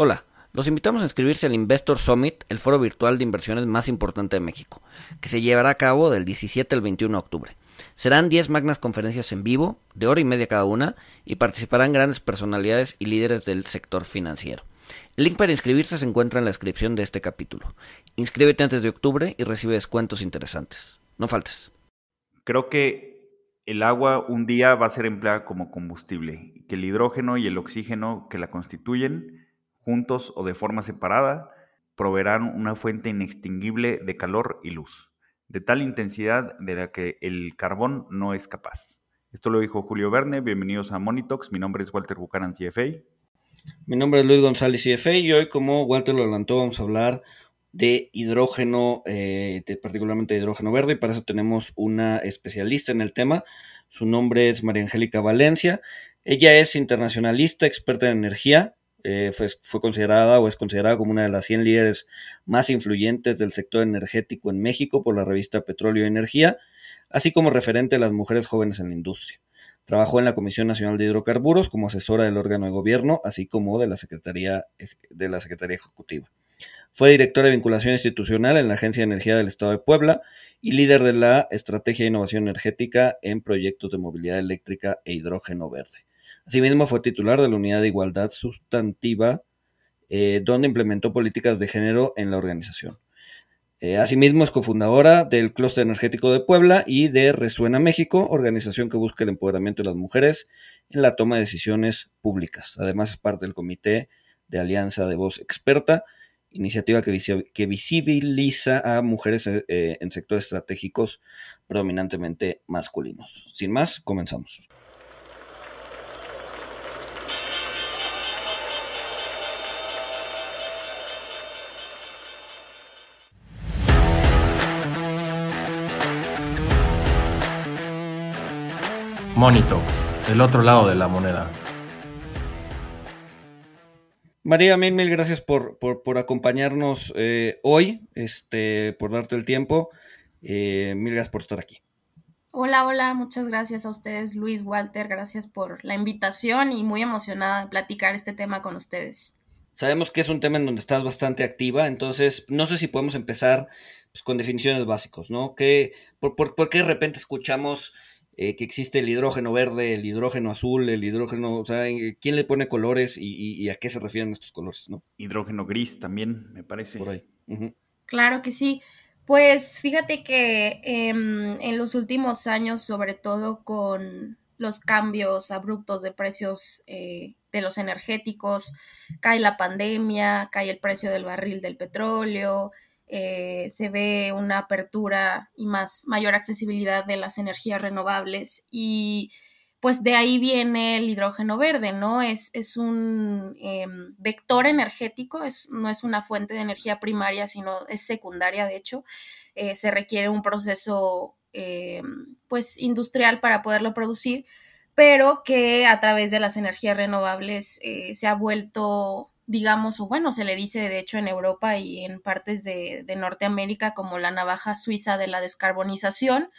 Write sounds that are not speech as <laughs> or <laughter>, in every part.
Hola, los invitamos a inscribirse al Investor Summit, el foro virtual de inversiones más importante de México, que se llevará a cabo del 17 al 21 de octubre. Serán 10 magnas conferencias en vivo, de hora y media cada una, y participarán grandes personalidades y líderes del sector financiero. El link para inscribirse se encuentra en la descripción de este capítulo. Inscríbete antes de octubre y recibe descuentos interesantes. No faltes. Creo que el agua un día va a ser empleada como combustible, que el hidrógeno y el oxígeno que la constituyen juntos o de forma separada, proveerán una fuente inextinguible de calor y luz, de tal intensidad de la que el carbón no es capaz. Esto lo dijo Julio Verne, bienvenidos a Monitox, mi nombre es Walter Buchanan, CFA. Mi nombre es Luis González, CFA, y hoy, como Walter lo adelantó, vamos a hablar de hidrógeno, eh, particularmente de hidrógeno verde, y para eso tenemos una especialista en el tema. Su nombre es María Angélica Valencia. Ella es internacionalista, experta en energía, eh, fue, considerada o es considerada como una de las 100 líderes más influyentes del sector energético en México por la revista Petróleo y Energía, así como referente a las mujeres jóvenes en la industria. Trabajó en la Comisión Nacional de Hidrocarburos como asesora del órgano de gobierno, así como de la Secretaría, de la Secretaría Ejecutiva. Fue directora de vinculación institucional en la Agencia de Energía del Estado de Puebla y líder de la Estrategia de Innovación Energética en proyectos de movilidad eléctrica e hidrógeno verde. Asimismo, fue titular de la Unidad de Igualdad Sustantiva, eh, donde implementó políticas de género en la organización. Eh, asimismo, es cofundadora del Clúster Energético de Puebla y de Resuena México, organización que busca el empoderamiento de las mujeres en la toma de decisiones públicas. Además, es parte del Comité de Alianza de Voz Experta, iniciativa que, visibiliza a mujeres eh, en sectores estratégicos predominantemente masculinos. Sin más, comenzamos. Monito, el otro lado de la moneda. María, mil, mil gracias por, acompañarnos eh, hoy, este, por darte el tiempo. Eh, mil gracias por estar aquí. Hola, hola, muchas gracias a ustedes, Luis, Walter, gracias por la invitación y muy emocionada de platicar este tema con ustedes. Sabemos que es un tema en donde estás bastante activa, entonces no sé si podemos empezar pues, con definiciones básicas, ¿no? ¿Qué, por, por, qué de repente escuchamos eh, que existe el hidrógeno verde, el hidrógeno azul, el hidrógeno, o sea, ¿quién le pone colores y, a qué se refieren estos colores, no? Hidrógeno gris también, me parece. Por ahí. Claro que sí. Pues fíjate que em, en los últimos años, sobre todo con los cambios abruptos de precios eh, de los energéticos, cae la pandemia, cae el precio del barril del petróleo, eh, se ve una apertura y más mayor accesibilidad de las energías renovables y pues de ahí viene el hidrógeno verde, ¿no? Es, es un em, vector energético, es, no es una fuente de energía primaria, sino es secundaria, de hecho. Eh, se requiere un proceso pues industrial para poderlo producir, pero que a través de las energías renovables eh, se ha vuelto digamos, o bueno, se le dice de hecho en Europa y en partes de, Norteamérica como la navaja suiza de la descarbonización,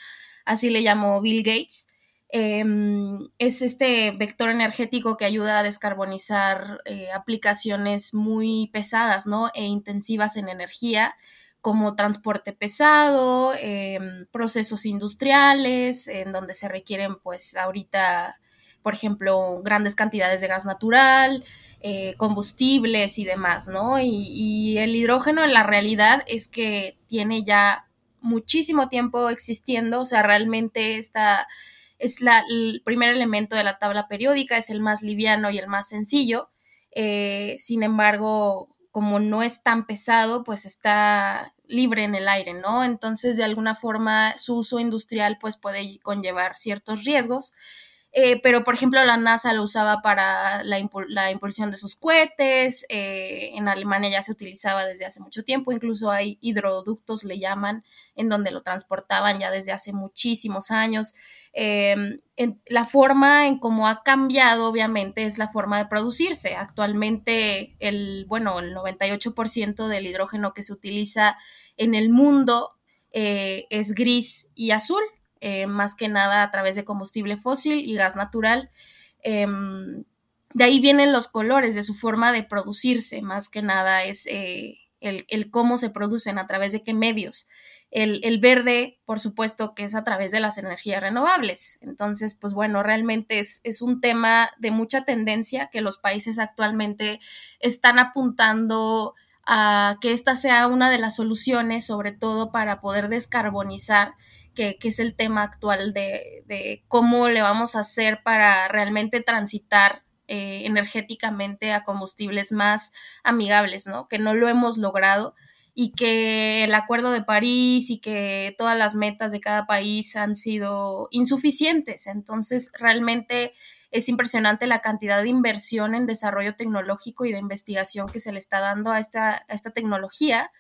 así le llamó Bill Gates. Em, es este vector energético que ayuda a descarbonizar eh, aplicaciones muy pesadas, ¿no? E intensivas en energía, como transporte pesado, em, procesos industriales, en donde se requieren, pues, ahorita, por ejemplo, grandes cantidades de gas natural, eh, combustibles y demás, ¿no? Y, el hidrógeno en la realidad es que tiene ya muchísimo tiempo existiendo, o sea, realmente está, es el primer elemento de la tabla periódica, es el más liviano y el más sencillo, eh, sin embargo, como no es tan pesado, pues está libre en el aire, ¿no? Entonces, de alguna forma, su uso industrial pues puede conllevar ciertos riesgos. Eh, pero por ejemplo la NASA lo usaba para la, impulsión de sus cohetes, eh, en Alemania ya se utilizaba desde hace mucho tiempo, incluso hay hidroductos, le llaman, en donde lo transportaban ya desde hace muchísimos años. Em, la forma en cómo ha cambiado, obviamente, es la forma de producirse. Actualmente, el, bueno, el 98% del hidrógeno que se utiliza en el mundo eh, es gris y azul, eh, más que nada a través de combustible fósil y gas natural. Em, de ahí vienen los colores, de su forma de producirse, más que nada es eh, el, cómo se producen, a través de qué medios. El, verde, por supuesto, que es a través de las energías renovables. Entonces, pues bueno, realmente es, es, un tema de mucha tendencia que los países actualmente están apuntando a que esta sea una de las soluciones, sobre todo para poder descarbonizar, que, es el tema actual de, de, cómo le vamos a hacer para realmente transitar eh, energéticamente a combustibles más amigables, ¿no? Que no lo hemos logrado y que el Acuerdo de París y que todas las metas de cada país han sido insuficientes. Entonces, realmente es impresionante la cantidad de inversión en desarrollo tecnológico y de investigación que se le está dando a esta, esta tecnología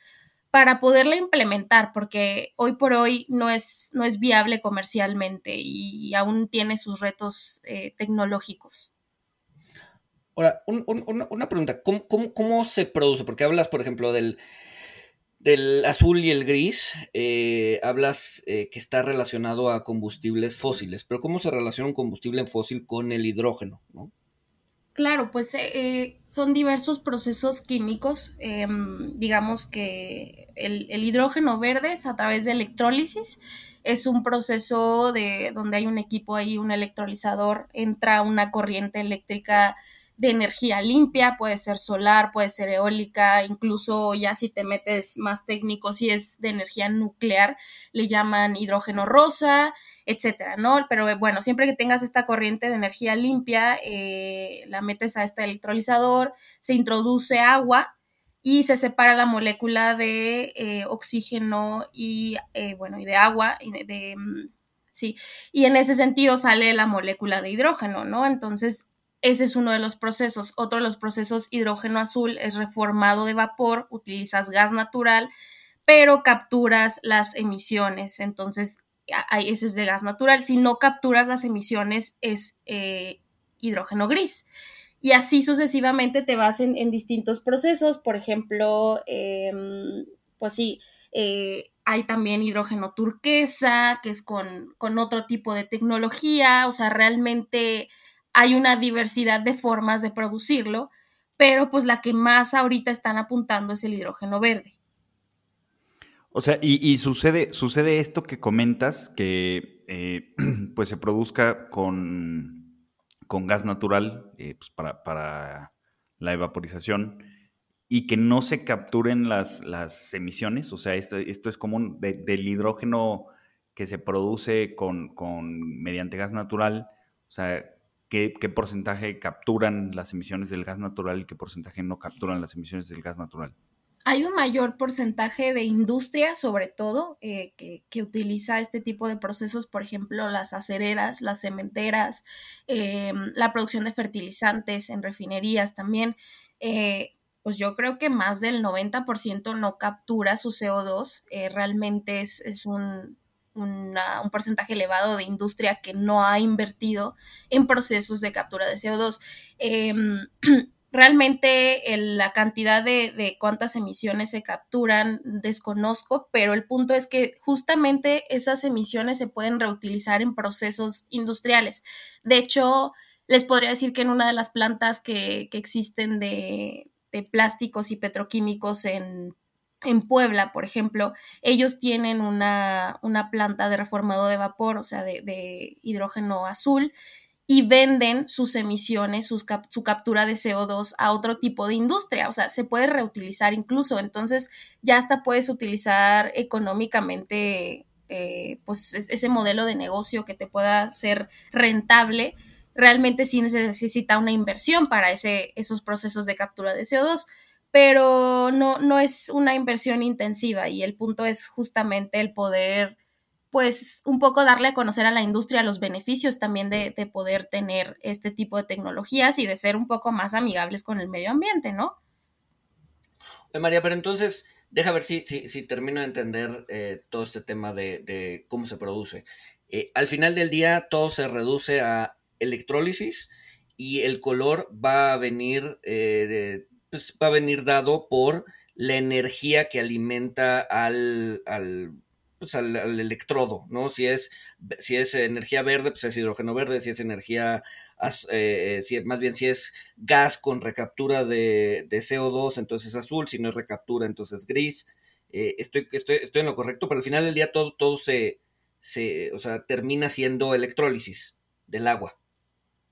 para poderla implementar, porque hoy por hoy no es, no es viable comercialmente y aún tiene sus retos eh, tecnológicos. Ahora, una pregunta, ¿Cómo, se produce? Porque hablas, por ejemplo, del, del azul y el gris, eh, hablas eh, que está relacionado a combustibles fósiles, pero ¿cómo se relaciona un combustible fósil con el hidrógeno? Claro, pues eh, son diversos procesos químicos. Em, digamos que el, el, hidrógeno verde es a través de electrólisis. Es un proceso de donde hay un equipo ahí, un electrolizador, entra una corriente eléctrica de energía limpia, puede ser solar, puede ser eólica, incluso ya si te metes más técnico, si es de energía nuclear, le llaman hidrógeno rosa, etcétera, ¿no? Pero bueno, siempre que tengas esta corriente de energía limpia, eh, la metes a este electrolizador, se introduce agua y se separa la molécula de eh, oxígeno y, eh, bueno, y de agua, y de, mm, sí, y en ese sentido sale la molécula de hidrógeno, ¿no? Entonces, ese es uno de los procesos. Otro de los procesos, hidrógeno azul, es reformado de vapor, utilizas gas natural, pero capturas las emisiones. Entonces, ese es de gas natural. Si no capturas las emisiones, es eh, hidrógeno gris. Y así sucesivamente te vas en, distintos procesos. Por ejemplo, em, pues sí, eh, hay también hidrógeno turquesa, que es con, con otro tipo de tecnología. O sea, realmente hay una diversidad de formas de producirlo, pero pues la que más ahorita están apuntando es el hidrógeno verde. O sea, y, sucede, sucede esto que comentas, que eh, <clears throat> pues se produzca con, con gas natural eh, pues para, la evaporización y que no se capturen las, las emisiones. O sea, esto, esto es común del hidrógeno que se produce con, con, mediante gas natural. O sea, qué, porcentaje capturan las emisiones del gas natural y qué porcentaje no capturan las emisiones del gas natural. Hay un mayor porcentaje de industria, sobre todo, eh, que, utiliza este tipo de procesos, por ejemplo, las acereras, las cementeras, eh, la producción de fertilizantes en refinerías también. Eh, pues yo creo que más del 90% no captura su CO2. realmente es un, un porcentaje elevado de industria que no ha invertido en procesos de captura de CO2. Em, <clears throat> realmente la cantidad de, cuántas emisiones se capturan desconozco, pero el punto es que justamente esas emisiones se pueden reutilizar en procesos industriales. De hecho, les podría decir que en una de las plantas que, existen de, de plásticos y petroquímicos en en Puebla, por ejemplo, ellos tienen una, planta de reformado de vapor, o sea, de, hidrógeno azul, y venden sus emisiones, su captura de CO2 a otro tipo de industria, o sea, se puede reutilizar incluso, entonces ya hasta puedes utilizar económicamente eh, pues ese modelo de negocio que te pueda ser rentable, realmente sí necesita una inversión para ese, esos procesos de captura de CO2 pero no, no es una inversión intensiva y el punto es justamente el poder, pues, un poco darle a conocer a la industria los beneficios también de, poder tener este tipo de tecnologías y de ser un poco más amigables con el medio ambiente, ¿no? María, pero entonces, deja ver si, si, termino de entender eh, todo este tema de, cómo se produce. Eh, al final del día, todo se reduce a electrólisis y el color va a venir eh, de pues, va a venir dado por la energía que alimenta al, pues, al, electrodo, ¿no? Si es, si es energía verde, pues es hidrógeno verde, si es energía, eh, si, más bien si es gas con recaptura de, CO2, entonces es azul, si no es recaptura, entonces es gris. Eh, estoy, estoy, estoy en lo correcto, pero al final del día todo, todo se, se, o sea, termina siendo electrólisis del agua.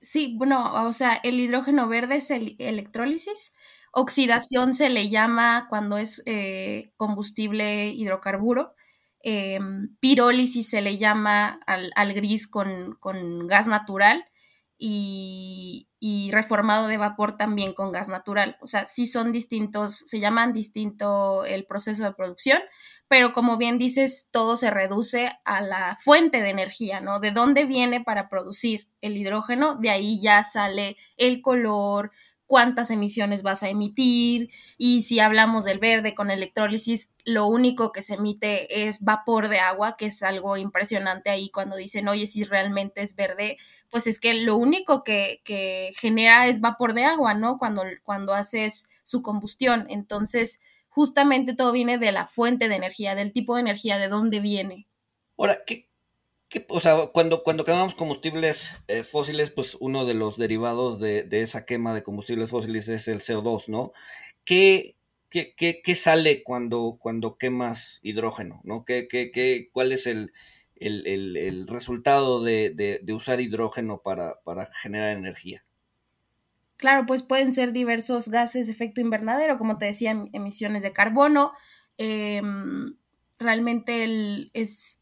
Sí, bueno, o sea, el hidrógeno verde es el electrólisis. Oxidación se le llama cuando es eh, combustible hidrocarburo. Em, pirólisis se le llama al, gris con, gas natural y, reformado de vapor también con gas natural. O sea, sí son distintos, se llaman distinto el proceso de producción, pero como bien dices, todo se reduce a la fuente de energía, ¿no? De dónde viene para producir el hidrógeno, de ahí ya sale el color, cuántas emisiones vas a emitir y si hablamos del verde con electrólisis, lo único que se emite es vapor de agua, que es algo impresionante ahí cuando dicen, oye, si realmente es verde, pues es que lo único que, genera es vapor de agua, ¿no? Cuando, cuando haces su combustión. Entonces, justamente todo viene de la fuente de energía, del tipo de energía, de dónde viene. Ahora, ¿qué, o sea, cuando, cuando quemamos combustibles eh, fósiles, pues uno de los derivados de, esa quema de combustibles fósiles es el CO2, ¿no? ¿Qué, qué, qué, sale cuando, cuando quemas hidrógeno, ¿no? ¿Qué, qué, cuál es el, el, resultado de, usar hidrógeno para, generar energía? Claro, pues pueden ser diversos gases de efecto invernadero, como te decía, em, emisiones de carbono. Em, realmente el, es,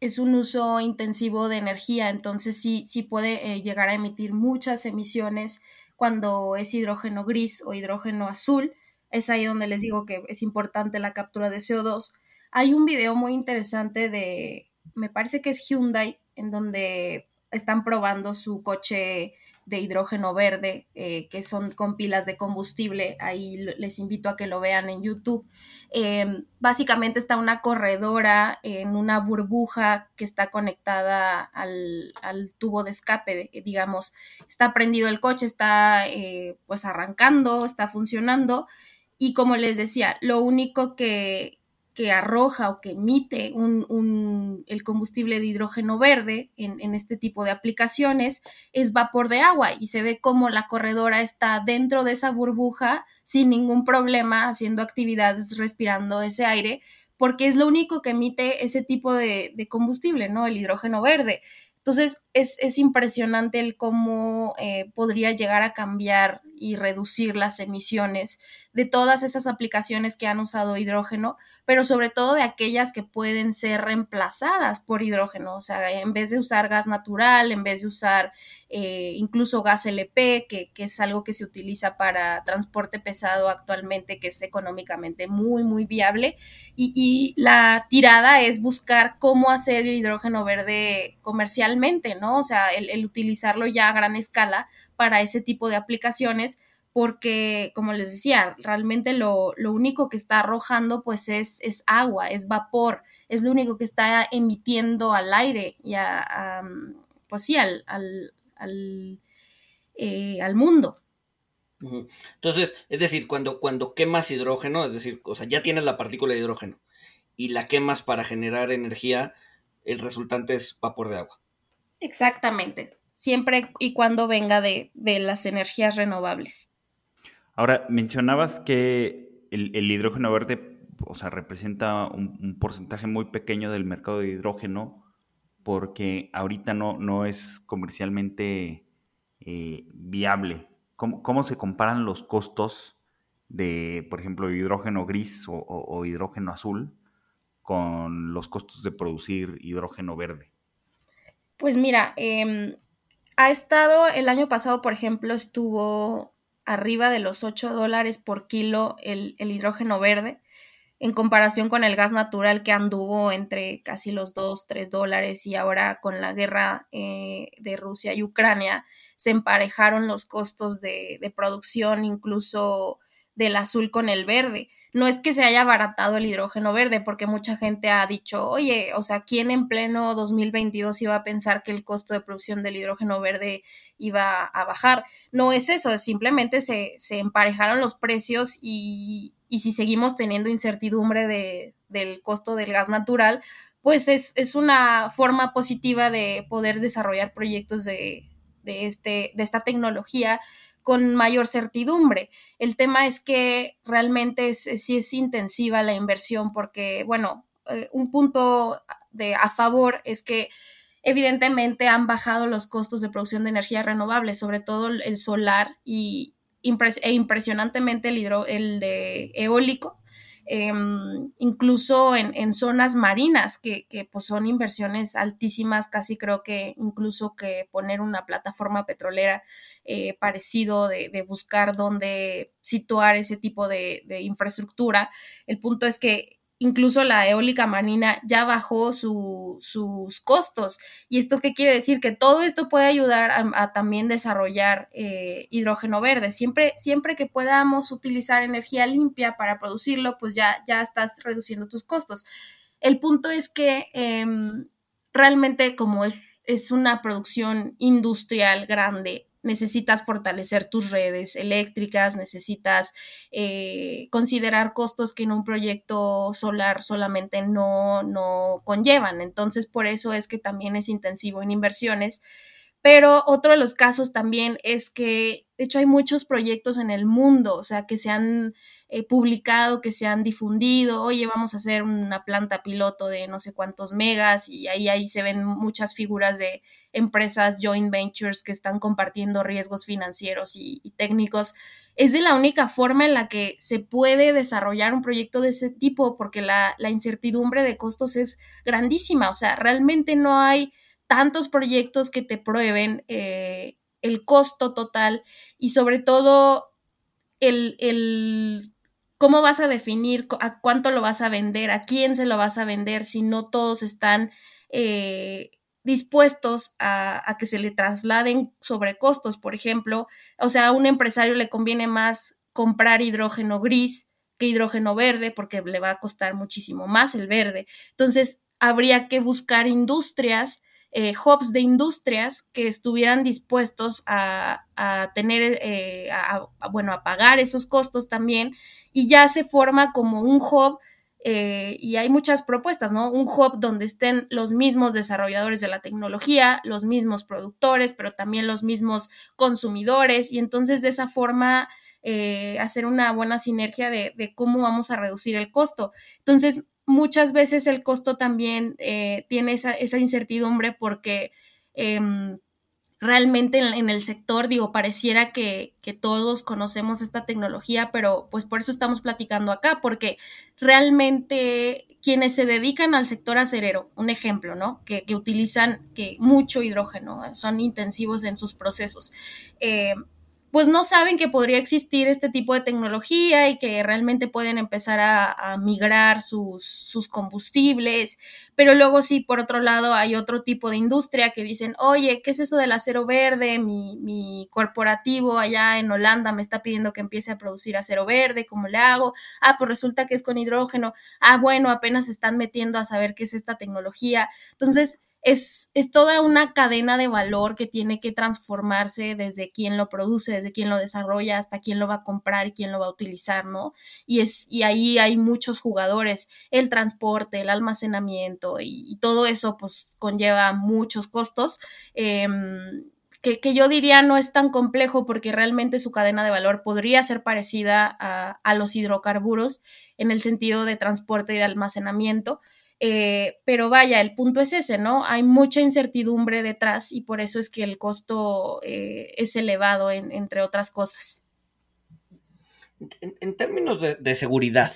es un uso intensivo de energía, entonces sí, sí puede eh, llegar a emitir muchas emisiones cuando es hidrógeno gris o hidrógeno azul. Es ahí donde les digo que es importante la captura de CO2. Hay un video muy interesante de, me parece que es Hyundai, en donde están probando su coche de hidrógeno verde, eh, que son con pilas de combustible. Ahí les invito a que lo vean en YouTube. Eh, básicamente está una corredora en una burbuja que está conectada al, tubo de escape, digamos. Está prendido el coche, está eh, pues arrancando, está funcionando. Y como les decía, lo único que, que arroja o que emite un, el combustible de hidrógeno verde en, este tipo de aplicaciones es vapor de agua y se ve como la corredora está dentro de esa burbuja sin ningún problema haciendo actividades respirando ese aire porque es lo único que emite ese tipo de, combustible, ¿no? El hidrógeno verde. Entonces es, impresionante el cómo eh, podría llegar a cambiar y reducir las emisiones de todas esas aplicaciones que han usado hidrógeno, pero sobre todo de aquellas que pueden ser reemplazadas por hidrógeno, o sea, en vez de usar gas natural, en vez de usar eh, incluso gas LP, que, es algo que se utiliza para transporte pesado actualmente, que es económicamente muy, muy viable, y, y la tirada es buscar cómo hacer el hidrógeno verde comercialmente, ¿no? O sea, el, utilizarlo ya a gran escala para ese tipo de aplicaciones, porque, como les decía, realmente lo, único que está arrojando pues es, es, agua, es vapor, es lo único que está emitiendo al aire y a, pues sí, al, al, al, eh, mundo. Entonces, es decir, cuando, cuando quemas hidrógeno, es decir, o sea, ya tienes la partícula de hidrógeno y la quemas para generar energía, el resultante es vapor de agua. Exactamente, siempre y cuando venga de, las energías renovables. Ahora, mencionabas que el, hidrógeno verde, o sea, representa un, porcentaje muy pequeño del mercado de hidrógeno porque ahorita no, no es comercialmente eh, viable. ¿Cómo, se comparan los costos de, por ejemplo, hidrógeno gris o hidrógeno azul con los costos de producir hidrógeno verde? Pues mira, em, ha estado, el año pasado, por ejemplo, estuvo arriba de los 8 dólares por kilo el, hidrógeno verde, en comparación con el gas natural que anduvo entre casi los 2, 3 dólares y ahora con la guerra eh, de Rusia y Ucrania se emparejaron los costos de, de producción, incluso del azul con el verde no es que se haya abaratado el hidrógeno verde, porque mucha gente ha dicho, oye, o sea, ¿quién en pleno 2022 iba a pensar que el costo de producción del hidrógeno verde iba a bajar? No es eso, simplemente se, emparejaron los precios y, si seguimos teniendo incertidumbre de, del costo del gas natural, pues es, es, una forma positiva de poder desarrollar proyectos de, de, este, de esta tecnología con mayor certidumbre. El tema es que realmente sí es intensiva la inversión porque, bueno, eh, un punto de, a favor es que evidentemente han bajado los costos de producción de energía renovable, sobre todo el solar y e impresionantemente el, hidro, el de eólico, em, incluso en, zonas marinas, que, pues son inversiones altísimas, casi creo que incluso que poner una plataforma petrolera eh, parecido de, buscar dónde situar ese tipo de, de infraestructura. El punto es que incluso la eólica marina ya bajó sus costos. ¿Y esto qué quiere decir? Que todo esto puede ayudar a, también desarrollar eh, hidrógeno verde. Siempre, siempre que podamos utilizar energía limpia para producirlo, pues ya, ya estás reduciendo tus costos. El punto es que em, realmente como es, es una producción industrial grande, necesitas fortalecer tus redes eléctricas, necesitas eh, considerar costos que en un proyecto solar solamente no, no conllevan. Entonces, por eso es que también es intensivo en inversiones. Pero otro de los casos también es que, de hecho, hay muchos proyectos en el mundo, o sea, que se han eh, publicado, que se han difundido, oye, vamos a hacer una planta piloto de no sé cuántos megas y ahí, ahí se ven muchas figuras de empresas joint ventures que están compartiendo riesgos financieros y, técnicos. Es de la única forma en la que se puede desarrollar un proyecto de ese tipo porque la, incertidumbre de costos es grandísima, o sea, realmente no hay tantos proyectos que te prueben eh, el costo total y sobre todo el, el, ¿Cómo vas a definir a cuánto lo vas a vender? ¿A quién se lo vas a vender si no todos están eh, dispuestos a, que se le trasladen sobrecostos? Por ejemplo, o sea, a un empresario le conviene más comprar hidrógeno gris que hidrógeno verde porque le va a costar muchísimo más el verde. Entonces, habría que buscar industrias eh, hubs de industrias que estuvieran dispuestos a, tener, eh, bueno, a pagar esos costos también y ya se forma como un hub eh, y hay muchas propuestas, ¿no? Un hub donde estén los mismos desarrolladores de la tecnología, los mismos productores, pero también los mismos consumidores y entonces de esa forma hacer una buena sinergia de, cómo vamos a reducir el costo. Entonces, muchas veces el costo también eh, tiene esa, incertidumbre porque em, realmente en, el sector, digo, pareciera que, todos conocemos esta tecnología, pero pues por eso estamos platicando acá, porque realmente quienes se dedican al sector acerero, un ejemplo, ¿no? Que, utilizan que mucho hidrógeno, son intensivos en sus procesos. Eh, pues no saben que podría existir este tipo de tecnología y que realmente pueden empezar a, migrar sus, combustibles. Pero luego sí, por otro lado, hay otro tipo de industria que dicen, oye, ¿qué es eso del acero verde? Mi, mi corporativo allá en Holanda me está pidiendo que empiece a producir acero verde, ¿cómo le hago? Ah, pues resulta que es con hidrógeno. Ah, bueno, apenas se están metiendo a saber qué es esta tecnología. Entonces, es, es, toda una cadena de valor que tiene que transformarse desde quien lo produce, desde quien lo desarrolla, hasta quién lo va a comprar y quién lo va a utilizar, ¿no? Y, es, y ahí hay muchos jugadores, el transporte, el almacenamiento y, todo eso pues conlleva muchos costos. Em, que, que, yo diría no es tan complejo porque realmente su cadena de valor podría ser parecida a, a los hidrocarburos en el sentido de transporte y de almacenamiento, eh, pero vaya, el punto es ese, ¿no? Hay mucha incertidumbre detrás y por eso es que el costo eh, es elevado, entre otras cosas. En, términos de, seguridad,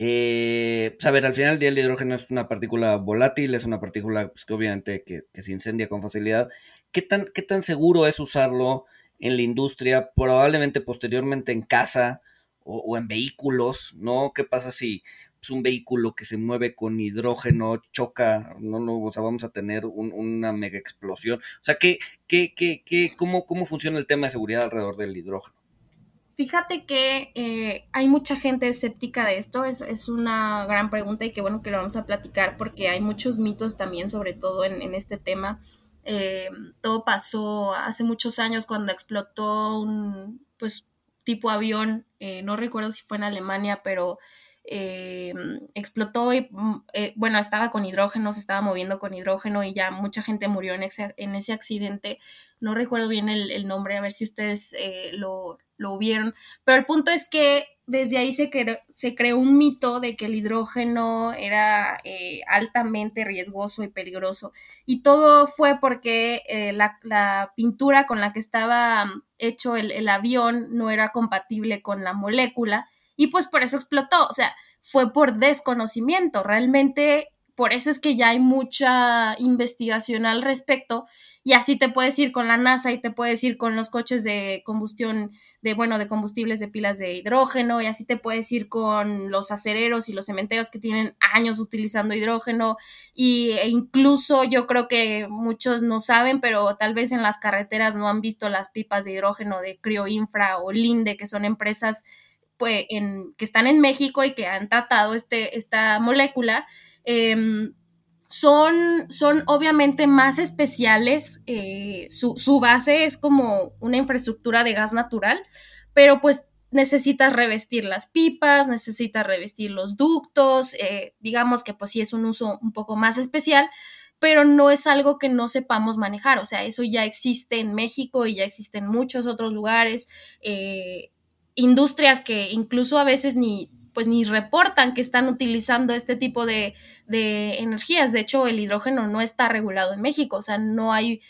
eh, pues, a ver, al final del el hidrógeno es una partícula volátil, es una partícula pues, que obviamente que, se incendia con facilidad. ¿Qué tan, ¿Qué tan seguro es usarlo en la industria, probablemente posteriormente en casa o en vehículos, ¿no? ¿Qué pasa si pues, un vehículo que se mueve con hidrógeno choca, no, no, o sea, vamos a tener una mega explosión. O sea, ¿qué, qué, qué, qué, cómo, ¿cómo funciona el tema de seguridad alrededor del hidrógeno? Fíjate que eh, hay mucha gente escéptica de esto, es, una gran pregunta y qué bueno que lo vamos a platicar porque hay muchos mitos también, sobre todo en, este tema. Eh, todo pasó hace muchos años cuando explotó un, pues, tipo avión, eh, no recuerdo si fue en Alemania, pero eh, explotó y, mm, eh, bueno, estaba con hidrógeno, se estaba moviendo con hidrógeno y ya mucha gente murió en ese, en ese accidente. No recuerdo bien el, nombre, a ver si ustedes eh, lo, lo vieron, pero el punto es que desde ahí se, se creó un mito de que el hidrógeno era altamente riesgoso y peligroso. Y todo fue porque la, pintura con la que estaba hecho el, el, avión no era compatible con la molécula y pues por eso explotó, o sea, fue por desconocimiento, realmente por eso es que ya hay mucha investigación al respecto y así te puedes ir con la NASA y te puedes ir con los coches de combustión de bueno de combustibles de pilas de hidrógeno y así te puedes ir con los acereros y los cementeros que tienen años utilizando hidrógeno y, e incluso yo creo que muchos no saben pero tal vez en las carreteras no han visto las pipas de hidrógeno de Crioinfra o Linde que son empresas pues, que están en México y que han tratado este, esta molécula, em, son, son obviamente más especiales. Eh, su, base es como una infraestructura de gas natural, pero pues necesitas revestir las pipas, necesitas revestir los ductos, eh, digamos que pues sí es un uso un poco más especial, pero no es algo que no sepamos manejar, o sea, eso ya existe en México y ya existe en muchos otros lugares. Eh, industrias que incluso a veces ni pues ni reportan que están utilizando este tipo de, energías. De hecho, el hidrógeno no está regulado en México, o sea, no hay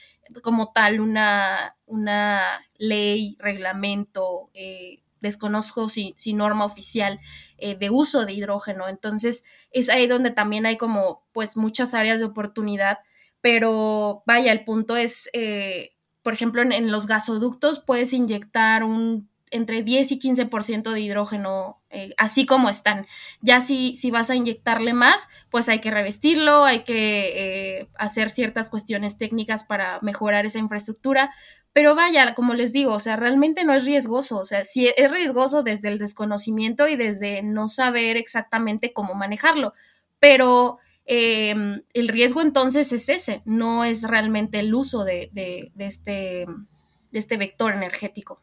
como tal una, una ley, reglamento, eh, desconozco si, si, norma oficial eh, de uso de hidrógeno. Entonces, es ahí donde también hay como pues muchas áreas de oportunidad, pero vaya, el punto es, eh, por ejemplo, en, los gasoductos puedes inyectar un entre 10 y 15% de hidrógeno, eh, así como están. Ya si, si vas a inyectarle más, pues hay que revestirlo, hay que eh, hacer ciertas cuestiones técnicas para mejorar esa infraestructura. Pero vaya, como les digo, o sea, realmente no es riesgoso, o sea, sí es riesgoso desde el desconocimiento y desde no saber exactamente cómo manejarlo, pero em, el riesgo entonces es ese, no es realmente el uso de, de, este, de este vector energético.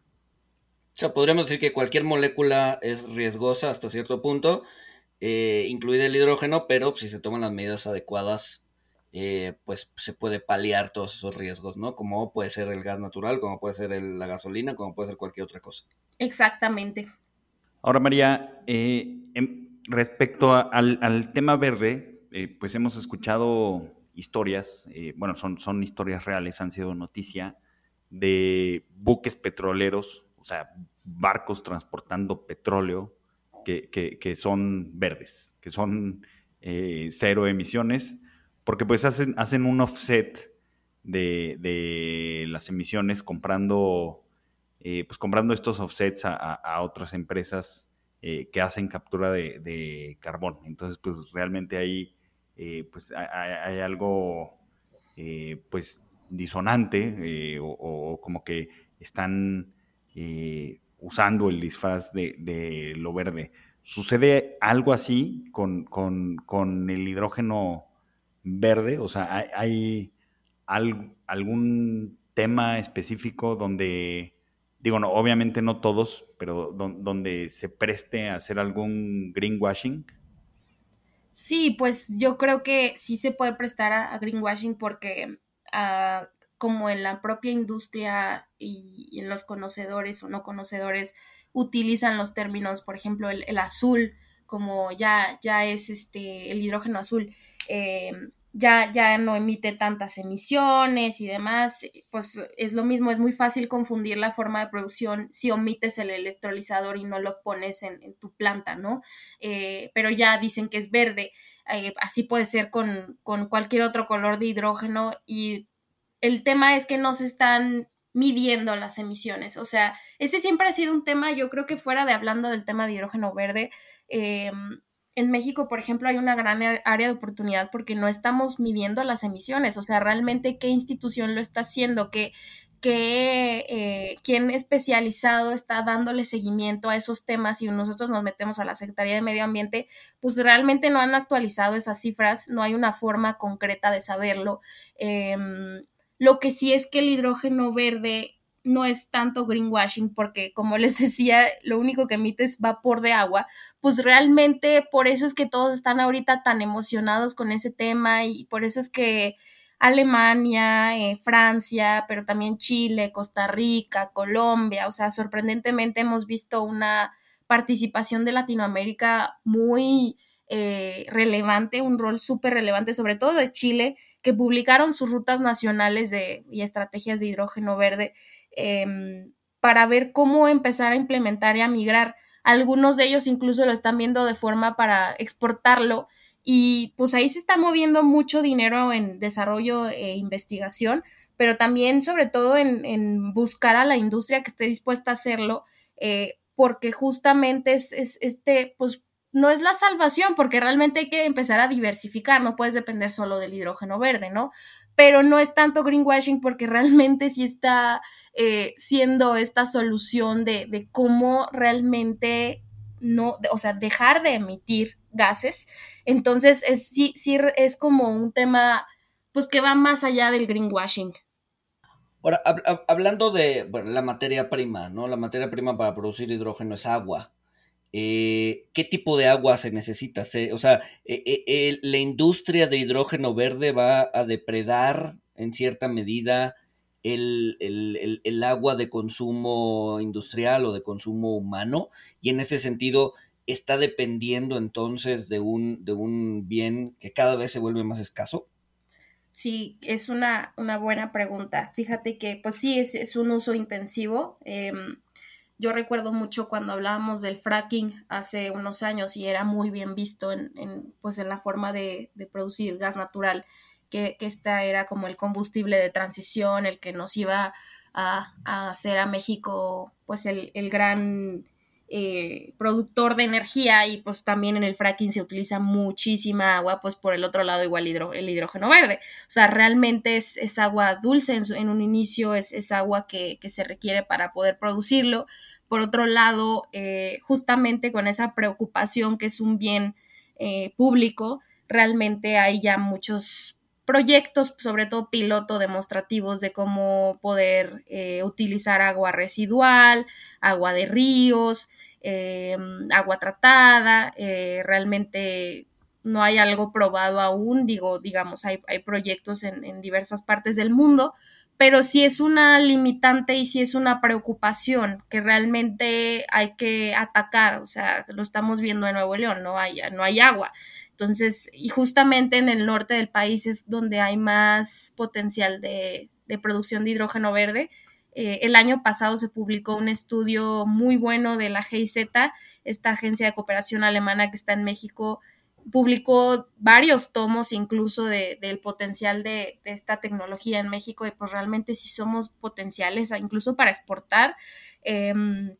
O sea, podríamos decir que cualquier molécula es riesgosa hasta cierto punto, eh, incluida el hidrógeno, pero si se toman las medidas adecuadas, eh, pues se puede paliar todos esos riesgos, ¿no? Como puede ser el gas natural, como puede ser la gasolina, como puede ser cualquier otra cosa. Exactamente. Ahora, María, eh, respecto al, tema verde, pues hemos escuchado historias, bueno, son, son historias reales, han sido noticia, de buques petroleros sea, barcos transportando petróleo que, son verdes, que son eh, cero emisiones, porque pues hacen, hacen un offset de, las emisiones comprando, eh, pues comprando estos offsets a, otras empresas eh, que hacen captura de, carbón. Entonces, pues realmente ahí pues hay, algo pues disonante o, o, como que están eh, usando el disfraz de, lo verde. ¿Sucede algo así con, el hidrógeno verde? O sea, ¿hay, algún tema específico donde, digo, no, obviamente no todos, pero donde se preste a hacer algún greenwashing? Sí, pues yo creo que sí se puede prestar a, greenwashing porque ah, como en la propia industria y, en los conocedores o no conocedores utilizan los términos, por ejemplo, el, azul, como ya, ya es este, el hidrógeno azul, eh, ya, ya no emite tantas emisiones y demás, pues es lo mismo, es muy fácil confundir la forma de producción si omites el electrolizador y no lo pones en, tu planta, ¿no? Eh, pero ya dicen que es verde, eh, así puede ser con, con cualquier otro color de hidrógeno y el tema es que no se están midiendo las emisiones. O sea, ese siempre ha sido un tema, yo creo que fuera de hablando del tema de hidrógeno verde, em, en México, por ejemplo, hay una gran área de oportunidad porque no estamos midiendo las emisiones. O sea, realmente qué institución lo está haciendo, qué, qué eh, quién especializado está dándole seguimiento a esos temas y nosotros nos metemos a la Secretaría de Medio Ambiente, pues realmente no han actualizado esas cifras, no hay una forma concreta de saberlo. Em, lo que sí es que el hidrógeno verde no es tanto greenwashing porque como les <laughs> decía, lo único que emite es vapor de agua, pues realmente por eso es que todos están ahorita tan emocionados con ese tema y por eso es que Alemania, eh, Francia, pero también Chile, Costa Rica, Colombia, o sea, sorprendentemente hemos visto una participación de Latinoamérica muy eh, relevante, un rol súper relevante, sobre todo de Chile, que publicaron sus rutas nacionales de, y estrategias de hidrógeno verde em, para ver cómo empezar a implementar y a migrar. Algunos de ellos incluso lo están viendo de forma para exportarlo y pues ahí se está moviendo mucho dinero en desarrollo e investigación, pero también sobre todo en, buscar a la industria que esté dispuesta a hacerlo, eh, porque justamente es, es, este, pues no es la salvación, porque realmente hay que empezar a diversificar, no puedes depender solo del hidrógeno verde, ¿no? Pero no es tanto greenwashing porque <laughs> realmente sí está eh, siendo esta solución de, de cómo realmente no, o sea, dejar de emitir gases. Entonces, es, sí, sí es como un tema, pues que va más allá del greenwashing. Ahora, hablando de la materia prima, ¿no? La materia prima para producir hidrógeno es agua. Eh, ¿Qué tipo de agua se necesita? o sea, eh, eh, la industria de hidrógeno verde va a depredar en cierta medida el, el, agua de consumo industrial o de consumo humano y en ese sentido está dependiendo entonces de un, de un bien que cada vez se vuelve más escaso? Sí, es una, una buena pregunta. Fíjate que, pues sí, es, es un uso intensivo. Em, yo recuerdo mucho cuando hablábamos del fracking hace unos años y era muy bien visto en, en pues en la forma de, de producir gas natural, que, que esta era como el combustible de transición, el que nos iba a, a hacer a México pues el, el gran eh, productor de energía y pues también en el fracking se utiliza muchísima agua, pues por el otro lado igual el hidrógeno verde. O sea, realmente es, agua dulce en, un inicio, es, agua que, se requiere para poder producirlo. Por otro lado, eh, justamente con esa preocupación que es un bien eh, público, realmente hay ya muchos proyectos, sobre todo piloto demostrativos de cómo poder utilizar agua residual, agua de ríos, eh, agua tratada, eh, realmente no hay algo probado aún, digo, digamos, hay, proyectos en, diversas partes del mundo, pero sí es una limitante y sí es una preocupación que realmente hay que atacar, o sea, lo estamos viendo en Nuevo León, no hay, no hay agua. Entonces, y justamente en el norte del país es donde hay más potencial de, de producción de hidrógeno verde, eh, el año pasado se publicó un estudio muy bueno de la GIZ, esta agencia de cooperación alemana que está en México, publicó varios tomos incluso del potencial de, esta tecnología en México y pues realmente sí somos potenciales incluso para exportar. Em,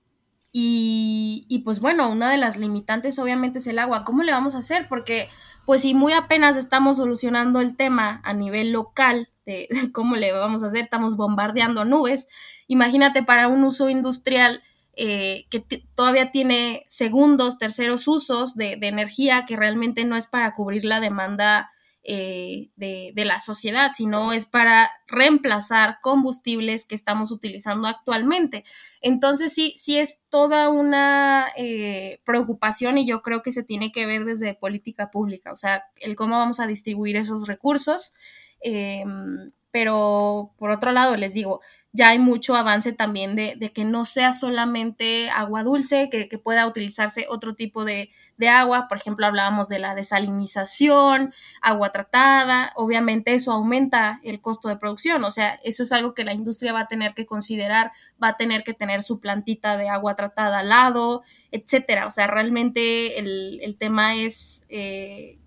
y, y, pues bueno, una de las limitantes obviamente es el agua. ¿Cómo le vamos a hacer? Porque pues si muy apenas estamos solucionando el tema a nivel local, de, cómo le vamos a hacer, estamos bombardeando nubes. Imagínate para un uso industrial eh, que todavía tiene segundos, terceros usos de, energía que realmente no es para cubrir la demanda eh, de, la sociedad, sino es para reemplazar combustibles que estamos utilizando actualmente. Entonces sí, sí es toda una eh, preocupación y yo creo que se tiene que ver desde política pública, o sea, el cómo vamos a distribuir esos recursos. Em, pero por otro lado, les digo, ya hay mucho avance también de, que no sea solamente agua dulce, que, pueda utilizarse otro tipo de, agua. Por ejemplo, hablábamos de la desalinización, agua tratada. Obviamente eso aumenta el costo de producción. O sea, eso es algo que la industria va a tener que considerar, va a tener que tener su plantita de agua tratada al lado, etcétera. O sea, realmente el, tema es eh,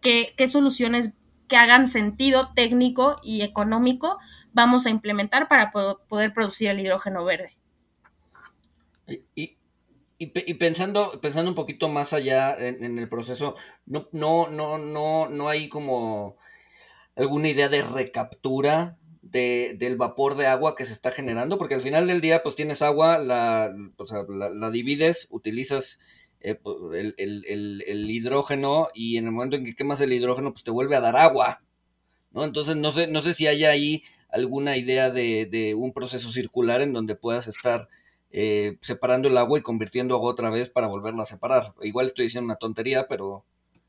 qué, qué soluciones que hagan sentido técnico y económico vamos a implementar para poder producir el hidrógeno verde. Y, pensando, pensando un poquito más allá en, el proceso, no, no, no, no, no hay como alguna idea de recaptura del vapor de agua que se está generando, porque al final del día, pues tienes agua, la, la divides, utilizas eh, pues, el, hidrógeno y en el momento en que quemas el hidrógeno, pues te vuelve a dar agua, ¿no? Entonces no sé, no sé si hay ahí alguna idea de, un proceso circular en donde puedas estar eh, separando el agua y convirtiendo agua otra vez para volverla a separar. Igual estoy diciendo una tontería, pero...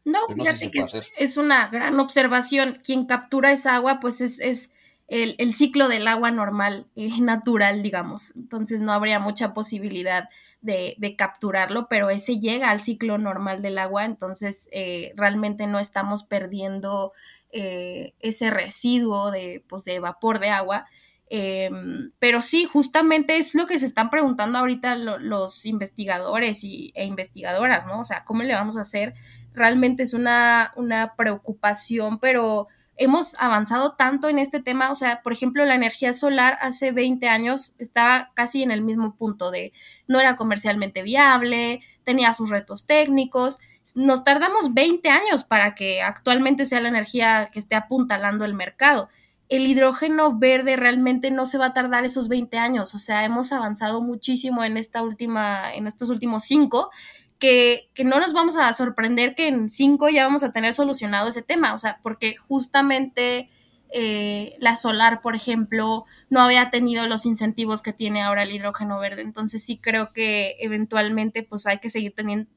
No, pues fíjate que es una gran observación. Quien captura esa agua, pues es, es el, ciclo del agua normal, y <laughs> natural, digamos. Entonces no habría mucha posibilidad de, capturarlo, pero ese llega al ciclo normal del agua, entonces eh, realmente no estamos perdiendo eh, ese residuo de, pues, de vapor de agua. Em, pero sí, justamente es lo que se están preguntando ahorita los investigadores y, e investigadoras, ¿no? O sea, ¿cómo le vamos a hacer? Realmente es una, una preocupación, pero hemos avanzado tanto en este tema, o sea, por ejemplo, la energía solar hace 20 años estaba casi en el mismo punto de no era comercialmente viable, tenía sus retos técnicos. Nos tardamos 20 años para que actualmente sea la energía que esté apuntalando el mercado. El hidrógeno verde realmente no se va a tardar esos 20 años, o sea, hemos avanzado muchísimo en esta última, en estos últimos cinco que, no nos vamos a sorprender que en cinco ya vamos a tener solucionado ese tema, o sea, porque justamente eh, la solar, por ejemplo, no había tenido los incentivos que tiene ahora el hidrógeno verde. Entonces sí creo que eventualmente pues hay que seguir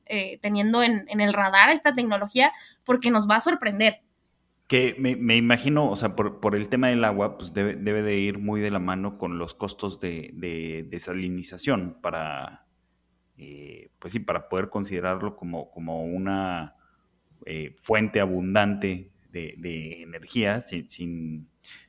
eh, teniendo en, el radar esta tecnología porque nos va a sorprender. Que me, imagino, o sea, por, el tema del agua, pues debe, de ir muy de la mano con los costos de, de desalinización para, eh, pues sí, para poder considerarlo como, como una fuente abundante de, energía sin,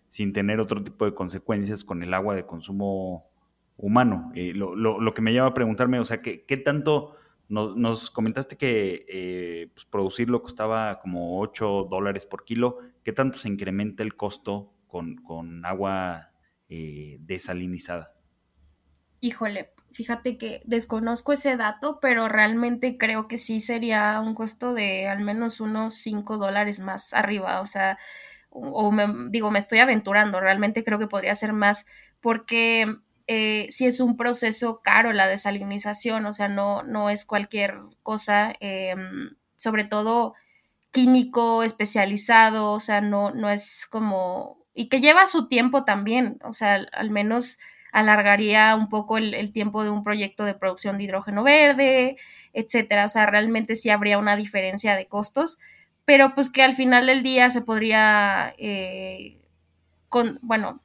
sin, tener otro tipo de consecuencias con el agua de consumo humano. Eh, lo, que me lleva a preguntarme, o sea, ¿qué, tanto nos, comentaste que pues producirlo costaba como 8 dólares por kilo? ¿Qué tanto se incrementa el costo con, con agua desalinizada? Híjole, Fíjate que desconozco ese dato, pero realmente creo que sí sería un costo de al menos unos 5 dólares más arriba. O sea, o, me, digo, me estoy aventurando, realmente creo que podría ser más porque eh, sí es un proceso caro la desalinización, o sea, no, no es cualquier cosa, em, sobre todo químico especializado, o sea, no, no es como... y que lleva su tiempo también, o sea, al menos alargaría un poco el, tiempo de un proyecto de producción de hidrógeno verde, etcétera. O sea, realmente sí habría una diferencia de costos, pero pues que al final del día se podría, eh, con, bueno,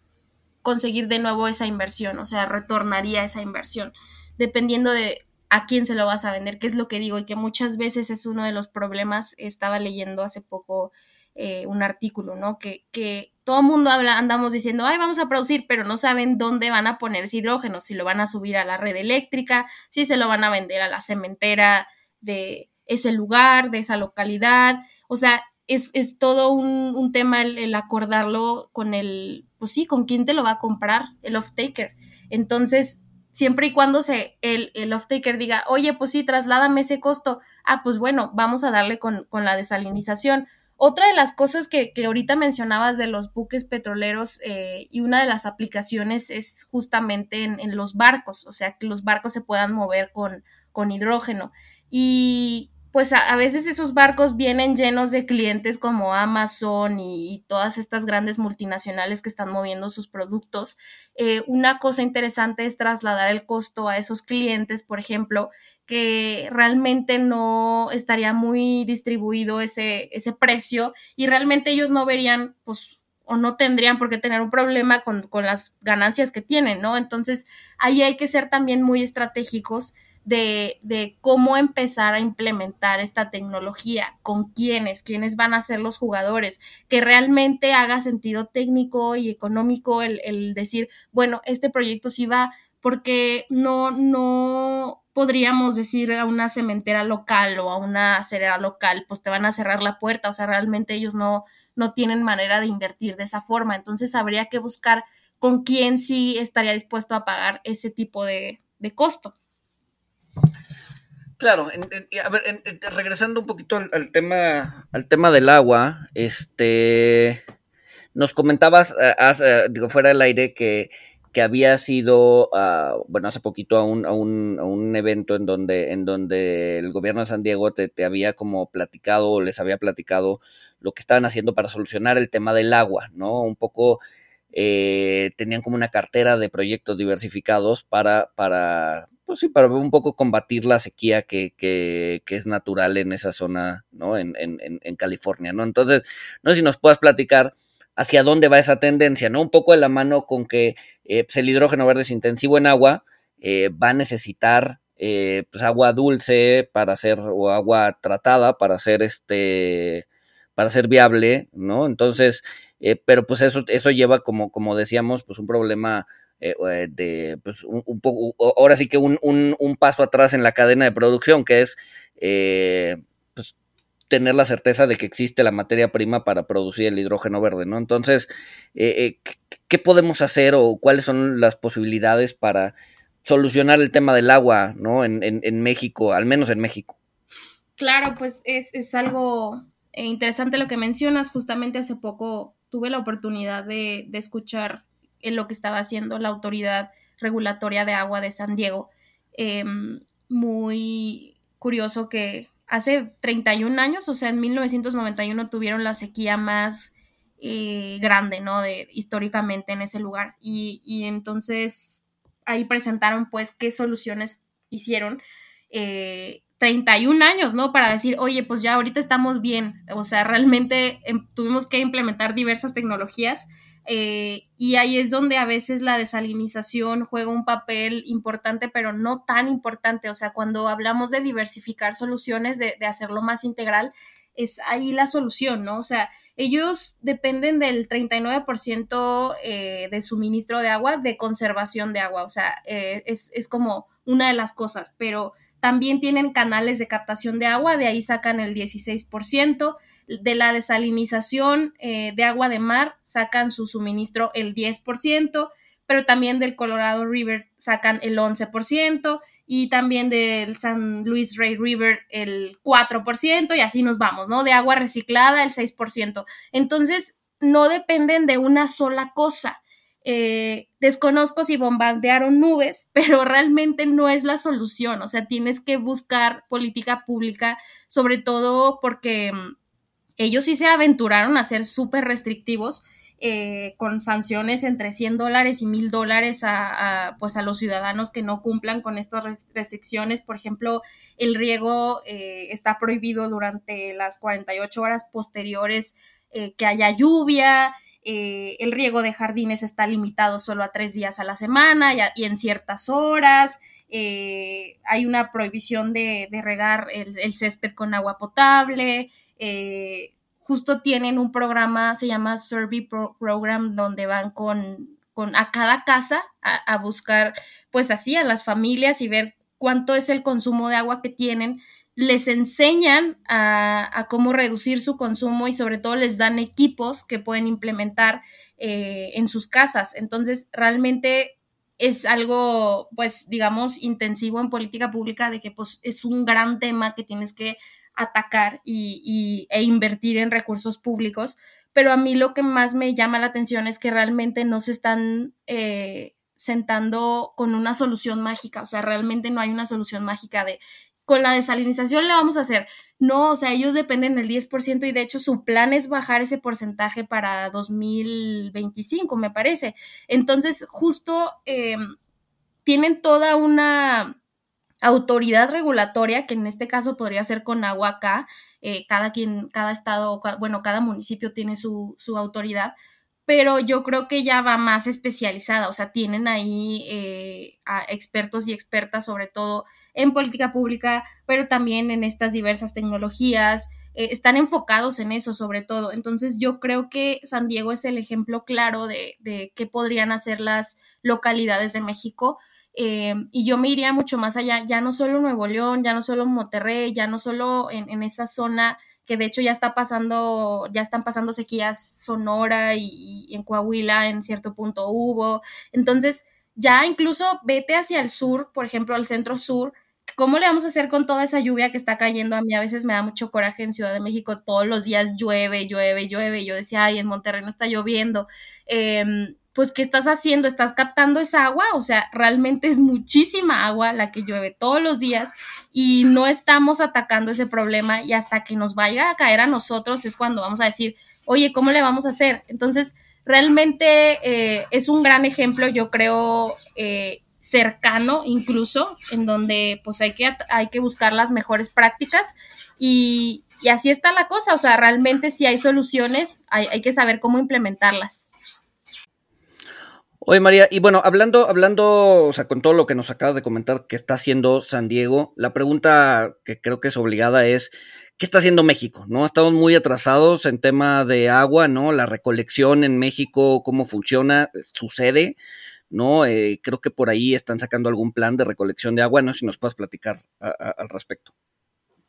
conseguir de nuevo esa inversión, o sea, retornaría esa inversión, dependiendo de a quién se lo vas a vender, que es lo que digo, y que muchas veces es uno de los problemas, estaba leyendo hace poco eh, un artículo, ¿no? Que, que todo el mundo habla, andamos diciendo, ay, vamos a producir, pero no saben dónde van a poner ese hidrógeno, si lo van a subir a la red eléctrica, si se lo van a vender a la cementera de ese lugar, de esa localidad. O sea, es, es todo un, tema el, acordarlo con el, pues sí, con quién te lo va a comprar, el off-taker. Entonces, siempre y cuando se, el, el off-taker diga, oye, pues sí, trasládame ese costo, ah, pues bueno, vamos a darle con, con la desalinización otra de las cosas que, ahorita mencionabas de los buques petroleros eh, y una de las aplicaciones es justamente en, los barcos, o sea, que los barcos se puedan mover con, con hidrógeno. Y pues a, veces esos barcos vienen llenos de clientes como Amazon y, todas estas grandes multinacionales que están moviendo sus productos. Eh, una cosa interesante es trasladar el costo a esos clientes, por ejemplo, que realmente no estaría muy distribuido ese, ese precio y realmente ellos no verían, pues, o no tendrían por qué tener un problema con, con las ganancias que tienen, ¿no? Entonces, ahí hay que ser también muy estratégicos de, cómo empezar a implementar esta tecnología, con quiénes, quiénes van a ser los jugadores, que realmente haga sentido técnico y económico el, decir, bueno, este proyecto sí va, porque no, no podríamos decir a una cementera local o a una acerera local, pues te van a cerrar la puerta, o sea, realmente ellos no, no tienen manera de invertir de esa forma, entonces habría que buscar con quién sí estaría dispuesto a pagar ese tipo de, de costo. Claro, a ver, regresando un poquito al, tema, al tema del agua, este, nos comentabas, eh, eh, digo, fuera del aire, que, que había sido, ah, bueno, hace poquito a un, a, un, a un, evento en donde, en donde el gobierno de San Diego te, te había como platicado, o les había platicado lo que estaban haciendo para solucionar el tema del agua, ¿no? Un poco eh, tenían como una cartera de proyectos diversificados para, para, pues sí, para un poco combatir la sequía que, que, que es natural en esa zona, ¿no? En, en, en, California, ¿no? Entonces, no sé si nos puedas platicar hacia dónde va esa tendencia, ¿no? Un poco de la mano con que eh, pues el hidrógeno verde es intensivo en agua, eh, va a necesitar eh, pues agua dulce para hacer, o agua tratada para hacer este, para ser viable, ¿no? Entonces, pero pues eso, eso lleva como, como decíamos, pues un problema eh, eh, de, pues un, poco, ahora sí que un, un, un, paso atrás en la cadena de producción, que es, pues, tener la certeza de que existe la materia prima para producir el hidrógeno verde, ¿no? Entonces, ¿qué podemos hacer o cuáles son las posibilidades para solucionar el tema del agua, ¿no? En, en, en México, al menos en México. Claro, pues es, es algo interesante lo que mencionas. Justamente hace poco tuve la oportunidad de, de escuchar en lo que estaba haciendo la autoridad regulatoria de agua de San Diego. Eh, muy curioso que hace 31 años, o sea, en 1991 tuvieron la sequía más eh, grande, ¿no? De, históricamente en ese lugar. Y, y, entonces ahí presentaron, pues, qué soluciones hicieron. Eh, 31 años, ¿no? Para decir, oye, pues ya ahorita estamos bien. O sea, realmente eh, tuvimos que implementar diversas tecnologías eh, y ahí es donde a veces la desalinización juega un papel importante, pero no tan importante. O sea, cuando hablamos de diversificar soluciones, de, hacerlo más integral, es ahí la solución, ¿no? O sea, ellos dependen del 39% eh, de suministro de agua, de conservación de agua. O sea, eh, es, es como una de las cosas, pero también tienen canales de captación de agua, de ahí sacan el 16%. De la desalinización eh, de agua de mar sacan su suministro el 10%, pero también del Colorado River sacan el 11% y también del San Luis Ray River el 4% y así nos vamos, ¿no? De agua reciclada el 6%. Entonces, no dependen de una sola cosa. Eh, desconozco si bombardearon nubes, <laughs> pero realmente no es la solución. O sea, tienes que buscar política pública, sobre todo porque mm, ellos sí se aventuraron a ser súper restrictivos. Eh, con sanciones entre 100 dólares y 1000 dólares a, pues a los ciudadanos que no cumplan con estas restricciones. Por ejemplo, el riego eh, está prohibido durante las 48 horas posteriores eh, que haya lluvia. El riego de jardines está limitado solo a tres días a la semana y en ciertas horas. Eh, hay una prohibición de, regar el, césped con agua potable. Eh, justo tienen un programa, se llama Survey Pro Program, donde van con, a cada casa a, buscar, pues así, a las familias y ver cuánto es el consumo de agua que tienen les enseñan a, a, cómo reducir su consumo y sobre todo les dan equipos que pueden implementar eh, en sus casas. Entonces, realmente es algo, pues, digamos, intensivo en política pública de que pues, es un gran tema que tienes que atacar y, e invertir en recursos públicos. Pero a mí lo que más me llama la atención es que realmente no se están eh, sentando con una solución mágica. O sea, realmente no hay una solución mágica de con la desalinización le vamos a hacer. No, o sea, ellos dependen del 10% y de hecho su plan es bajar ese porcentaje para 2025, me parece. Entonces, justo eh, tienen toda una autoridad regulatoria, que en este caso podría ser con agua acá, eh, cada quien, cada estado, bueno, cada municipio tiene su, su autoridad, pero yo creo que ya va más especializada, o sea, tienen ahí eh, a expertos y expertas, sobre todo en política pública, pero también en estas diversas tecnologías, eh, están enfocados en eso sobre todo. Entonces yo creo que San Diego es el ejemplo claro de, de qué podrían hacer las localidades de México. Eh, y yo me iría mucho más allá, ya no solo Nuevo León, ya no solo Monterrey, ya no solo en, en esa zona que de hecho ya está pasando, ya están pasando sequías Sonora y, en Coahuila en cierto punto hubo. Entonces, ya incluso vete hacia el sur, por ejemplo, al centro sur, ¿cómo le vamos a hacer con toda esa lluvia que está cayendo? A mí a veces me da mucho coraje en Ciudad de México, todos los días llueve, llueve, llueve, yo decía, ay, en Monterrey no está lloviendo. Eh, pues, ¿qué estás haciendo? ¿Estás captando esa agua? O sea, realmente es muchísima agua la que llueve todos los días y no estamos atacando ese problema y hasta que nos vaya a caer a nosotros es cuando vamos a decir, oye, ¿cómo le vamos a hacer? Entonces, realmente eh, es un gran ejemplo, yo creo, eh, cercano incluso, en donde pues hay que, hay que buscar las mejores prácticas y, así está la cosa, o sea, realmente si hay soluciones, hay, hay que saber cómo implementarlas. Oye, María, y bueno, hablando, hablando, o sea, con todo lo que nos acabas de comentar que está haciendo San Diego, la pregunta que creo que es obligada es, ¿qué está haciendo México? ¿No? Estamos muy atrasados en tema de agua, ¿no? La recolección en México, cómo funciona, sucede, ¿no? Eh, creo que por ahí están sacando algún plan de recolección de agua, no si nos puedes platicar al respecto.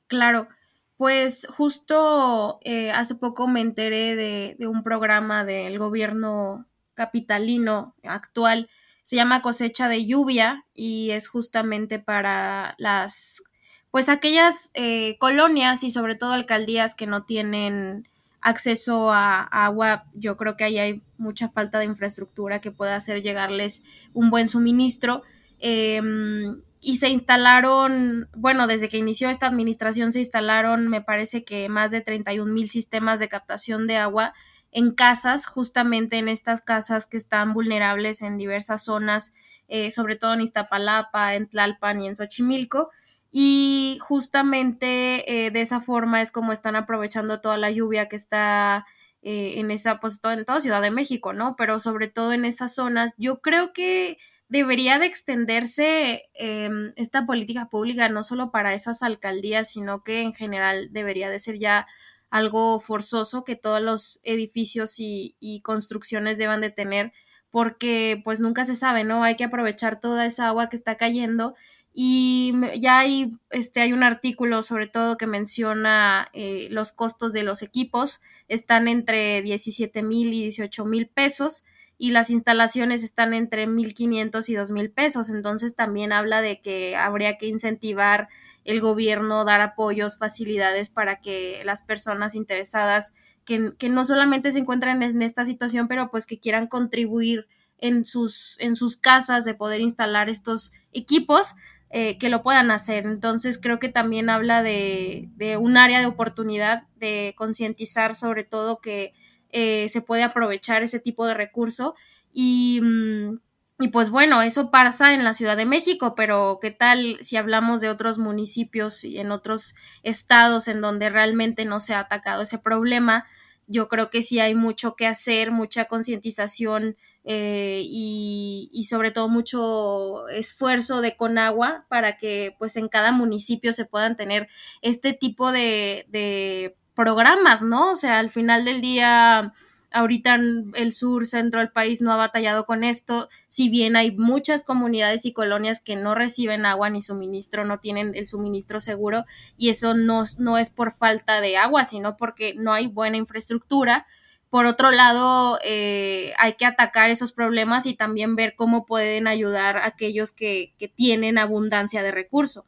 Claro, pues justo eh, hace poco me enteré de, de un programa del gobierno capitalino actual se llama cosecha de lluvia y es justamente para las, pues aquellas eh, colonias y sobre todo alcaldías que no tienen acceso a, agua, yo creo que ahí hay mucha falta de infraestructura que pueda hacer llegarles un buen suministro. Em, y se instalaron, bueno, desde que inició esta administración se instalaron, me parece que más de 31 mil sistemas de captación de agua en casas, justamente en estas casas que están vulnerables en diversas zonas, eh, sobre todo en Iztapalapa, en Tlalpan y en Xochimilco. Y justamente eh, de esa forma es como están aprovechando toda la lluvia que está eh, en esa, pues en toda Ciudad de México, ¿no? Pero sobre todo en esas zonas, yo creo que debería de extenderse em, esta política pública no solo para esas alcaldías, sino que en general debería de ser ya algo forzoso que todos los edificios y, construcciones deban de tener porque pues nunca se sabe, ¿no? Hay que aprovechar toda esa agua que está cayendo. Y ya hay, este, hay un artículo sobre todo que menciona eh, los costos de los equipos, están entre 17 mil y 18 mil pesos y las instalaciones están entre 1.500 y 2.000 pesos, entonces también habla de que habría que incentivar el gobierno dar apoyos, facilidades para que las personas interesadas que, que no solamente se encuentran en esta situación, pero pues que quieran contribuir en sus, en sus casas de poder instalar estos equipos, eh, que lo puedan hacer. Entonces creo que también habla de, de un área de oportunidad, de concientizar sobre todo que eh, se puede aprovechar ese tipo de recurso y... Mm, y pues bueno, eso pasa en la Ciudad de México, pero ¿qué tal si hablamos de otros municipios y en otros estados en donde realmente no se ha atacado ese problema? Yo creo que sí hay mucho que hacer, mucha concientización eh, y, y, sobre todo mucho esfuerzo de Conagua para que pues en cada municipio se puedan tener este tipo de, de programas, ¿no? O sea, al final del día Ahorita el sur, centro del país no ha batallado con esto, si bien hay muchas comunidades y colonias que no reciben agua ni suministro, no tienen el suministro seguro y eso no, no es por falta de agua, sino porque no hay buena infraestructura. Por otro lado, eh, hay que atacar esos problemas y también ver cómo pueden ayudar a aquellos que, que tienen abundancia de recursos.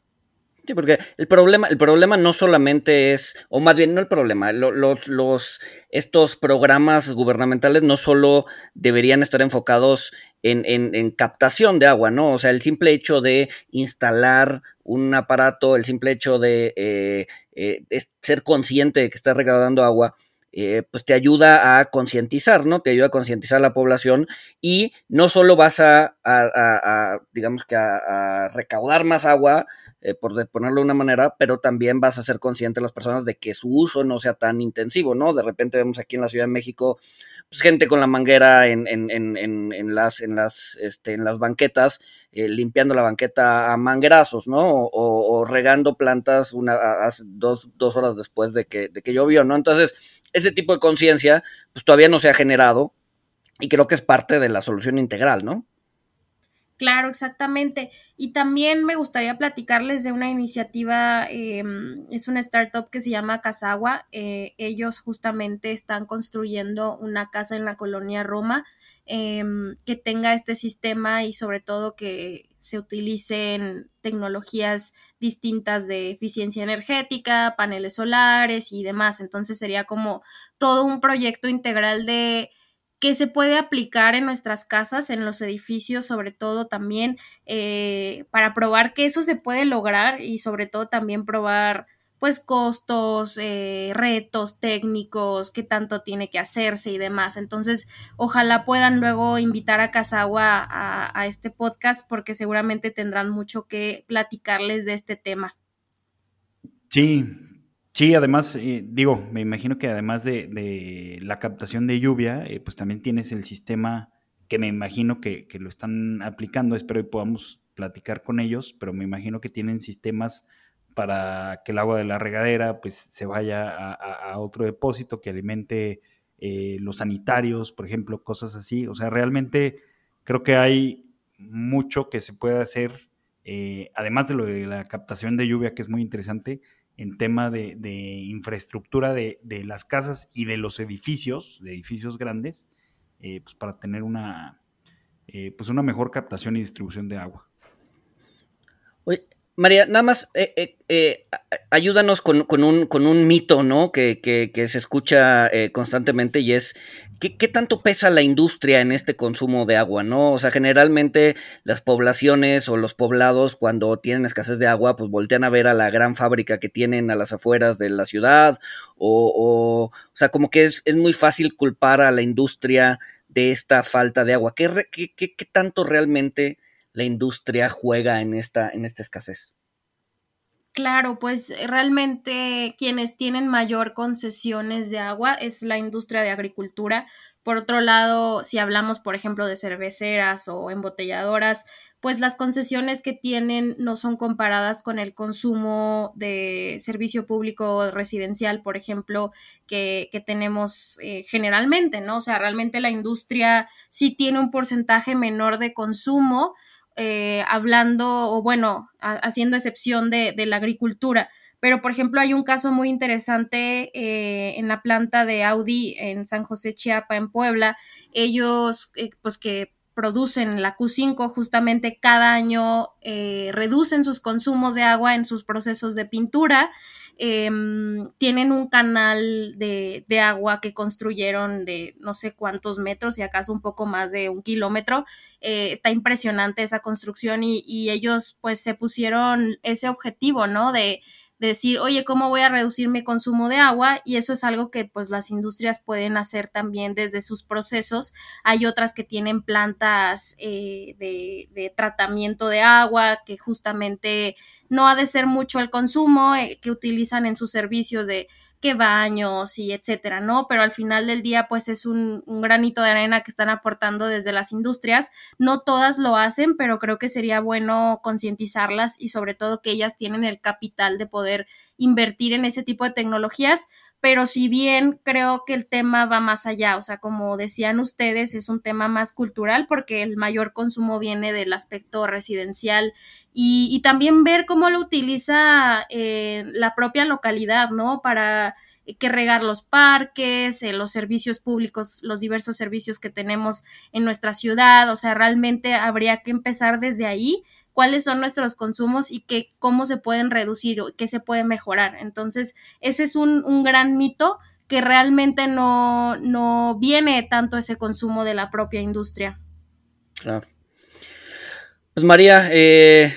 Sí, porque el problema, el problema no solamente es, o más bien no el problema, los, los, estos programas gubernamentales no solo deberían estar enfocados en, en, captación de agua, ¿no? O sea, el simple hecho de instalar un aparato, el simple hecho de eh, eh, ser consciente de que estás recaudando agua, eh, pues te ayuda a concientizar, ¿no? Te ayuda a concientizar a la población y no solo vas a, a, digamos que a, recaudar más agua, eh, por ponerlo de una manera, pero también vas a ser consciente las personas de que su uso no sea tan intensivo, ¿no? De repente vemos aquí en la Ciudad de México pues, gente con la manguera en, las, en, las, este, en las banquetas, eh, limpiando la banqueta a manguerazos, ¿no? O, regando plantas una, dos, dos, horas después de que, de que llovió, ¿no? Entonces, ese tipo de conciencia, pues todavía no se ha generado y creo que es parte de la solución integral, ¿no? Claro, exactamente. Y también me gustaría platicarles de una iniciativa, em, es una startup que se llama Casagua. Eh, ellos justamente están construyendo una casa en la colonia Roma em, que tenga este sistema y sobre todo que se utilicen tecnologías distintas de eficiencia energética, paneles solares y demás. Entonces sería como todo un proyecto integral de que se puede aplicar en nuestras casas, en los edificios, sobre todo también eh, para probar que eso se puede lograr y sobre todo también probar pues costos, eh, retos técnicos, qué tanto tiene que hacerse y demás. Entonces, ojalá puedan luego invitar a Casagua a, este podcast porque seguramente tendrán mucho que platicarles de este tema. Sí, sí, además, eh, digo, me imagino que además de, la captación de lluvia, eh, pues también tienes el sistema que me imagino que, que, lo están aplicando, espero que podamos platicar con ellos, pero me imagino que tienen sistemas para que el agua de la regadera pues se vaya a, otro depósito que alimente eh, los sanitarios, por ejemplo, cosas así. O sea, realmente creo que hay mucho que se puede hacer, eh, además de lo de la captación de lluvia, que es muy interesante, en tema de, infraestructura de, las casas y de los edificios, de edificios grandes, eh, pues para tener una, pues una mejor captación y distribución de agua. Oye, María, nada más eh, eh, eh, ayúdanos con, un, mito, ¿no? Que, que, se escucha constantemente y es, ¿qué, tanto pesa la industria en este consumo de agua, ¿no? O sea, generalmente las poblaciones o los poblados cuando tienen escasez de agua, pues voltean a ver a la gran fábrica que tienen a las afueras de la ciudad o, o, o sea, como que es, es, muy fácil culpar a la industria de esta falta de agua. ¿Qué, qué, qué tanto realmente la industria juega en esta, en esta escasez? Claro, pues realmente quienes tienen mayor concesiones de agua es la industria de agricultura. Por otro lado, si hablamos, por ejemplo, de cerveceras o embotelladoras, pues las concesiones que tienen no son comparadas con el consumo de servicio público residencial, por ejemplo, que, tenemos eh, generalmente, ¿no? O sea, realmente la industria sí tiene un porcentaje menor de consumo, eh, hablando o bueno, haciendo excepción de, la agricultura. Pero, por ejemplo, hay un caso muy interesante eh, en la planta de Audi en San José Chiapa, en Puebla. Ellos, eh, pues que producen la Q5 justamente cada año reducen sus consumos de agua en sus procesos de pintura Em, tienen un canal de, agua que construyeron de no sé cuántos metros y acaso un poco más de un kilómetro. Eh, está impresionante esa construcción y, y, ellos pues se pusieron ese objetivo, ¿no? De decir, oye, ¿cómo voy a reducir mi consumo de agua? Y eso es algo que pues las industrias pueden hacer también desde sus procesos. Hay otras que tienen plantas eh, de, tratamiento de agua que justamente no ha de ser mucho el consumo eh, que utilizan en sus servicios de que baños y etcétera, ¿no? Pero al final del día, pues es un, granito de arena que están aportando desde las industrias. No todas lo hacen, pero creo que sería bueno concientizarlas y sobre todo que ellas tienen el capital de poder invertir en ese tipo de tecnologías, pero si bien creo que el tema va más allá, o sea, como decían ustedes, es un tema más cultural porque el mayor consumo viene del aspecto residencial y, también ver cómo lo utiliza eh, la propia localidad, ¿no? Para que regar los parques, eh, los servicios públicos, los diversos servicios que tenemos en nuestra ciudad, o sea, realmente habría que empezar desde ahí cuáles son nuestros consumos y qué, cómo se pueden reducir o qué se puede mejorar. Entonces, ese es un, un gran mito que realmente no, no viene tanto ese consumo de la propia industria. Claro. Pues María, eh,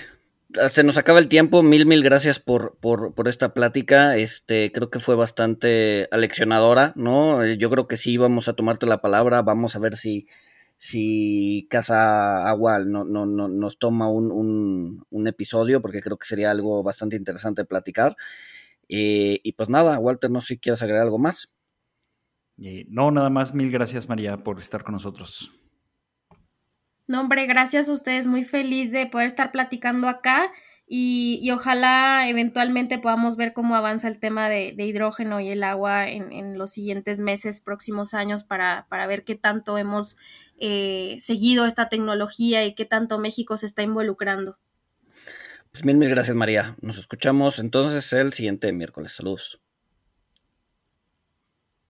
se nos acaba el tiempo. Mil, mil gracias por, por, por, esta plática. Este, creo que fue bastante aleccionadora, ¿no? Yo creo que sí vamos a tomarte la palabra. Vamos a ver si, si Casa Agua no, no, no nos toma un, un, episodio, porque creo que sería algo bastante interesante de platicar. Eh, y pues nada, Walter, no sé si quieres agregar algo más. Eh, no, nada más, mil gracias María por estar con nosotros. No, hombre, gracias a ustedes, muy feliz de poder estar platicando acá y, ojalá eventualmente podamos ver cómo avanza el tema de, hidrógeno y el agua en, los siguientes meses, próximos años, para, para ver qué tanto hemos eh, seguido esta tecnología y qué tanto México se está involucrando. Pues mil, mil gracias María. Nos escuchamos entonces el siguiente miércoles. Saludos.